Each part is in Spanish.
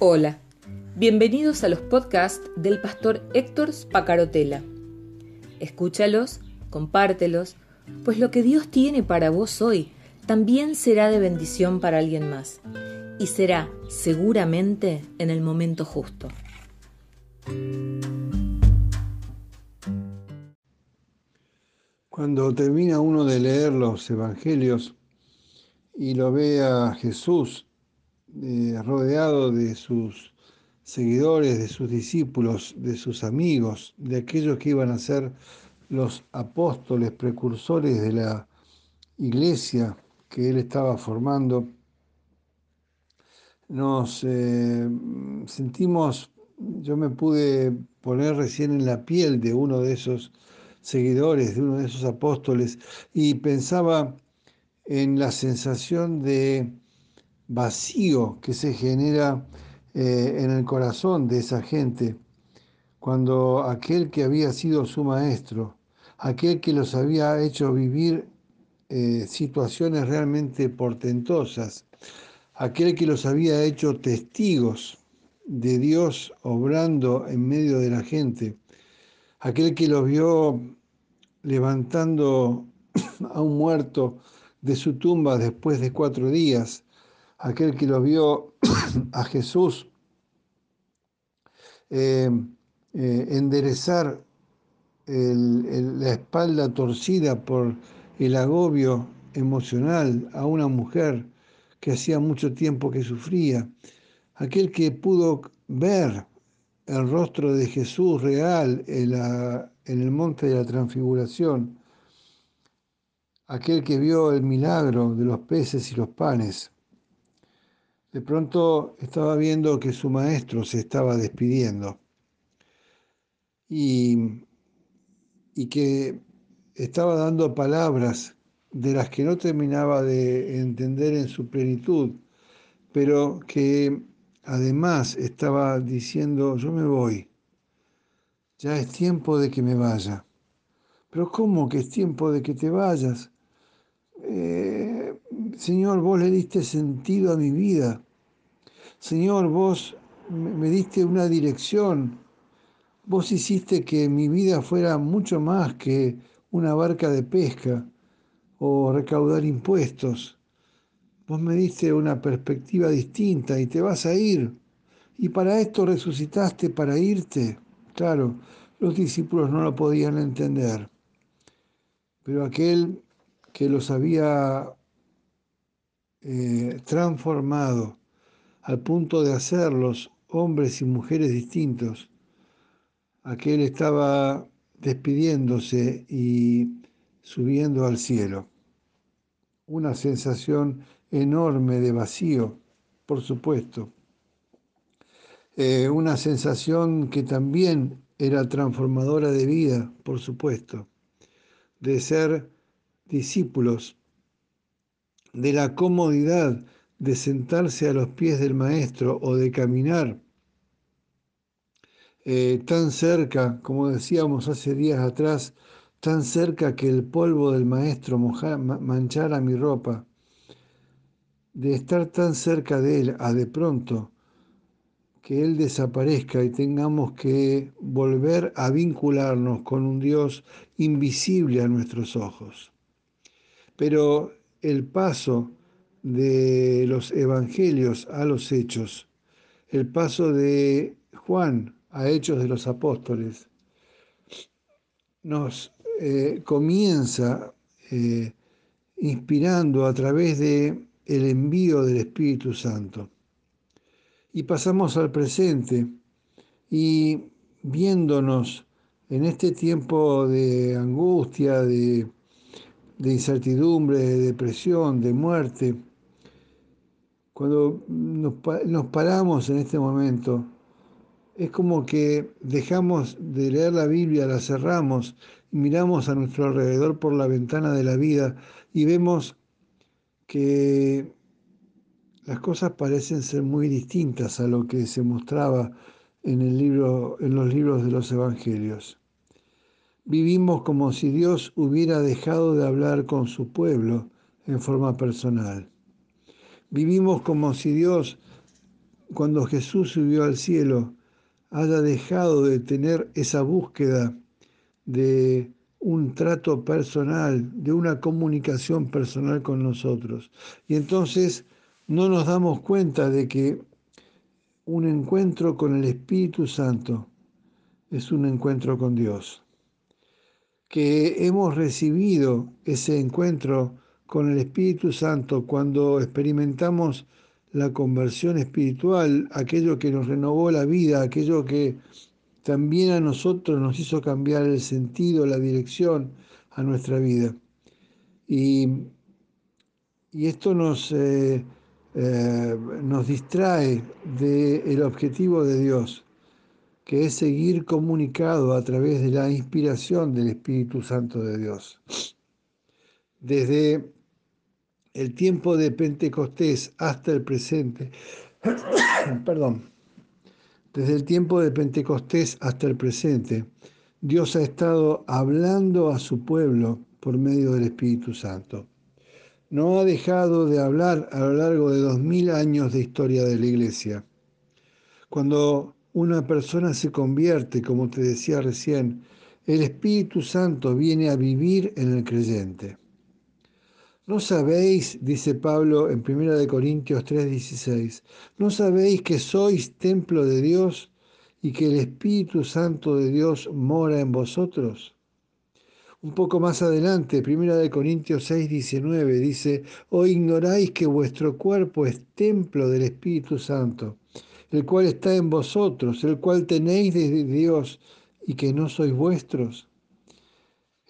Hola, bienvenidos a los podcasts del pastor Héctor Spacarotela. Escúchalos, compártelos, pues lo que Dios tiene para vos hoy también será de bendición para alguien más y será seguramente en el momento justo. Cuando termina uno de leer los evangelios y lo ve a Jesús rodeado de sus seguidores, de sus discípulos, de sus amigos, de aquellos que iban a ser los apóstoles, precursores de la iglesia que él estaba formando, nos eh, sentimos, yo me pude poner recién en la piel de uno de esos seguidores, de uno de esos apóstoles, y pensaba en la sensación de vacío que se genera eh, en el corazón de esa gente. Cuando aquel que había sido su maestro, aquel que los había hecho vivir eh, situaciones realmente portentosas, aquel que los había hecho testigos de Dios obrando en medio de la gente, aquel que los vio levantando a un muerto de su tumba después de cuatro días, aquel que lo vio a Jesús eh, eh, enderezar la espalda torcida por el agobio emocional a una mujer que hacía mucho tiempo que sufría, aquel que pudo ver el rostro de Jesús real en, en el monte de la transfiguración, aquel que vio el milagro de los peces y los panes, de pronto estaba viendo que su maestro se estaba despidiendo y, y que estaba dando palabras de las que no terminaba de entender en su plenitud, pero que además estaba diciendo, yo me voy, ya es tiempo de que me vaya. Pero ¿cómo que es tiempo de que te vayas? Eh, Señor, vos le diste sentido a mi vida. Señor, vos me diste una dirección. Vos hiciste que mi vida fuera mucho más que una barca de pesca o recaudar impuestos. Vos me diste una perspectiva distinta y te vas a ir. Y para esto resucitaste, para irte. Claro, los discípulos no lo podían entender. Pero aquel que los había eh, transformado al punto de hacerlos hombres y mujeres distintos, aquel estaba despidiéndose y subiendo al cielo. Una sensación enorme de vacío, por supuesto. Eh, una sensación que también era transformadora de vida, por supuesto, de ser discípulos, de la comodidad de sentarse a los pies del Maestro o de caminar eh, tan cerca, como decíamos hace días atrás, tan cerca que el polvo del Maestro manchara mi ropa, de estar tan cerca de Él a de pronto que Él desaparezca y tengamos que volver a vincularnos con un Dios invisible a nuestros ojos. Pero el paso de los evangelios a los hechos, el paso de Juan a Hechos de los Apóstoles, nos eh, comienza eh, inspirando a través de el envío del Espíritu Santo. Y pasamos al presente y viéndonos en este tiempo de angustia, de de incertidumbre, de depresión, de muerte. Cuando nos, paramos en este momento, es como que dejamos de leer la Biblia, la cerramos, miramos a nuestro alrededor por la ventana de la vida y vemos que las cosas parecen ser muy distintas a lo que se mostraba en, el libro, en los libros de los evangelios. Vivimos como si Dios hubiera dejado de hablar con su pueblo en forma personal. Vivimos como si Dios cuando Jesús subió al cielo, haya dejado de tener esa búsqueda de un trato personal, de una comunicación personal con nosotros. Y entonces no nos damos cuenta de que un encuentro con el Espíritu Santo es un encuentro con Dios. Que hemos recibido ese encuentro con el Espíritu Santo cuando experimentamos la conversión espiritual, aquello que nos renovó la vida, aquello que también a nosotros nos hizo cambiar el sentido, la dirección a nuestra vida. Y, y esto nos, eh, eh, nos distrae del objetivo de Dios, que es seguir comunicado a través de la inspiración del Espíritu Santo de Dios. Desde el tiempo de Pentecostés hasta el presente, perdón, desde el tiempo de Pentecostés hasta el presente, Dios ha estado hablando a su pueblo por medio del Espíritu Santo. No ha dejado de hablar a lo largo de dos mil años de historia de la iglesia. Cuando una persona se convierte, como te decía recién, el Espíritu Santo viene a vivir en el creyente. ¿No sabéis, dice Pablo en 1 Corintios 3:16, no sabéis que sois templo de Dios y que el Espíritu Santo de Dios mora en vosotros? Un poco más adelante, 1 Corintios 6:19 dice, ¿o ignoráis que vuestro cuerpo es templo del Espíritu Santo, el cual está en vosotros, el cual tenéis de Dios y que no sois vuestros?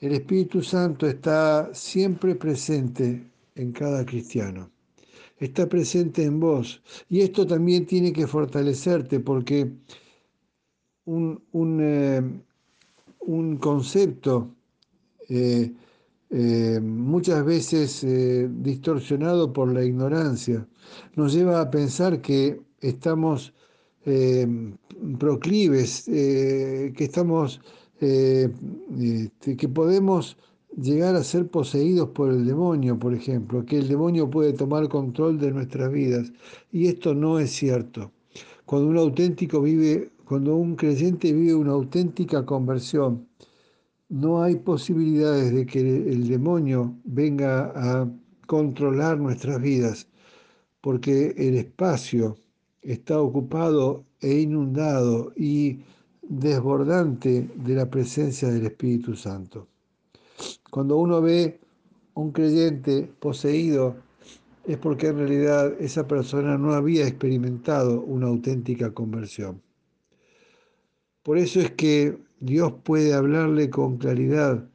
El Espíritu Santo está siempre presente en cada cristiano. Está presente en vos. Y esto también tiene que fortalecerte porque un, un, eh, concepto eh, eh, muchas veces distorsionado por la ignorancia nos lleva a pensar que estamos proclives, que estamos eh, este, que podemos llegar a ser poseídos por el demonio, por ejemplo, que el demonio puede tomar control de nuestras vidas. Y esto no es cierto. Cuando un auténtico vive, cuando un creyente vive una auténtica conversión, no hay posibilidades de que el demonio venga a controlar nuestras vidas, porque el espacio está ocupado e inundado y desbordante de la presencia del Espíritu Santo. Cuando uno ve un creyente poseído, es porque en realidad esa persona no había experimentado una auténtica conversión. Por eso es que Dios puede hablarle con claridad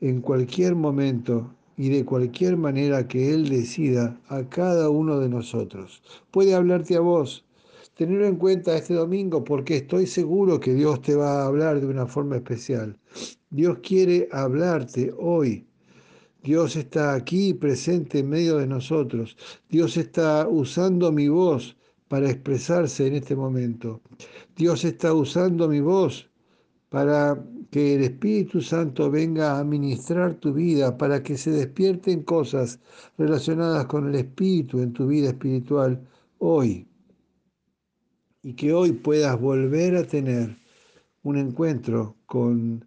en cualquier momento y de cualquier manera que Él decida a cada uno de nosotros. Puede hablarte a vos, tenerlo en cuenta este domingo porque estoy seguro que Dios te va a hablar de una forma especial. Dios quiere hablarte hoy. Dios está aquí presente en medio de nosotros. Dios está usando mi voz para expresarse en este momento. Dios está usando mi voz para que el Espíritu Santo venga a ministrar tu vida, para que se despierten cosas relacionadas con el Espíritu en tu vida espiritual hoy y que hoy puedas volver a tener un encuentro con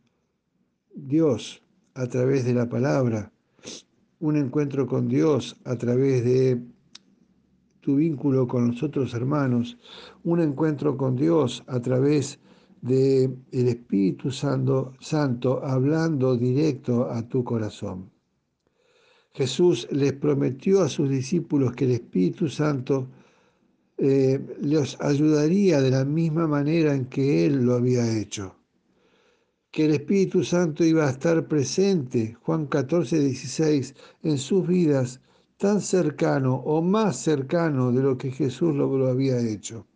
Dios a través de la palabra, un encuentro con Dios a través de tu vínculo con los otros hermanos, un encuentro con Dios a través de el Espíritu Santo, Santo hablando directo a tu corazón. Jesús les prometió a sus discípulos que el Espíritu Santo eh, les ayudaría de la misma manera en que Él lo había hecho. Que el Espíritu Santo iba a estar presente, Juan 14, 16, en sus vidas tan cercano o más cercano de lo que Jesús lo, lo había hecho.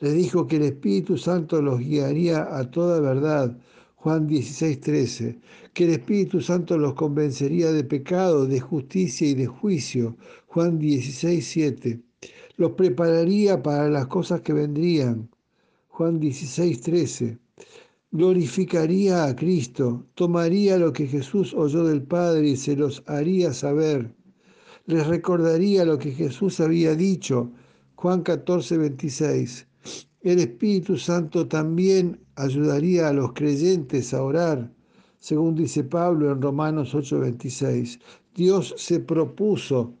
Les dijo que el Espíritu Santo los guiaría a toda verdad, Juan 16, 13, que el Espíritu Santo los convencería de pecado, de justicia y de juicio, Juan 16, 7 los prepararía para las cosas que vendrían. Juan 16, 13. Glorificaría a Cristo, tomaría lo que Jesús oyó del Padre y se los haría saber. Les recordaría lo que Jesús había dicho Juan 14, 26. El Espíritu Santo también ayudaría a los creyentes a orar, según dice Pablo en Romanos 8, 26. Dios se propuso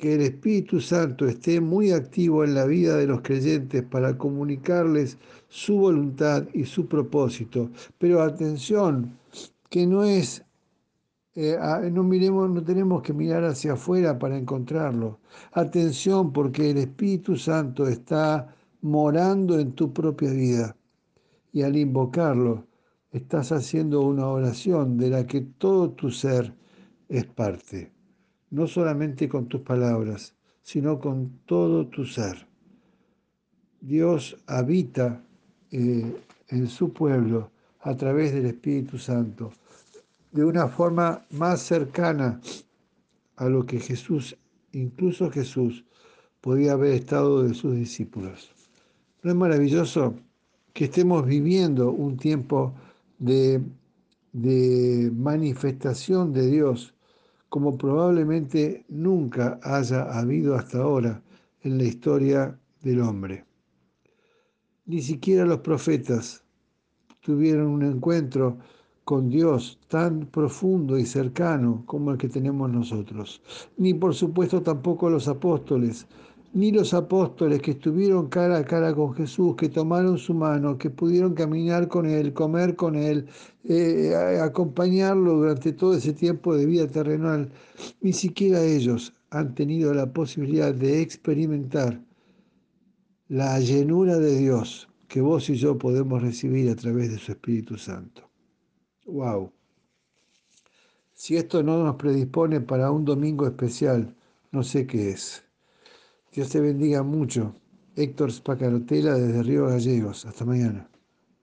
que el Espíritu Santo esté muy activo en la vida de los creyentes para comunicarles su voluntad y su propósito. Pero atención, que no es, eh, no miremos, no tenemos que mirar hacia afuera para encontrarlo. Atención, porque el Espíritu Santo está morando en tu propia vida. Y al invocarlo, estás haciendo una oración de la que todo tu ser es parte no solamente con tus palabras, sino con todo tu ser. Dios habita eh, en su pueblo a través del Espíritu Santo de una forma más cercana a lo que Jesús, incluso Jesús, podía haber estado de sus discípulos. ¿No es maravilloso que estemos viviendo un tiempo de, de manifestación de Dios como probablemente nunca haya habido hasta ahora en la historia del hombre. Ni siquiera los profetas tuvieron un encuentro con Dios tan profundo y cercano como el que tenemos nosotros. Ni por supuesto tampoco los apóstoles, ni los apóstoles que estuvieron cara a cara con Jesús, que tomaron su mano, que pudieron caminar con Él, comer con Él, eh, acompañarlo durante todo ese tiempo de vida terrenal, ni siquiera ellos han tenido la posibilidad de experimentar la llenura de Dios que vos y yo podemos recibir a través de su Espíritu Santo. ¡Wow! Si esto no nos predispone para un domingo especial, no sé qué es. Dios te bendiga mucho. Héctor Spacarotela desde Río Gallegos. Hasta mañana.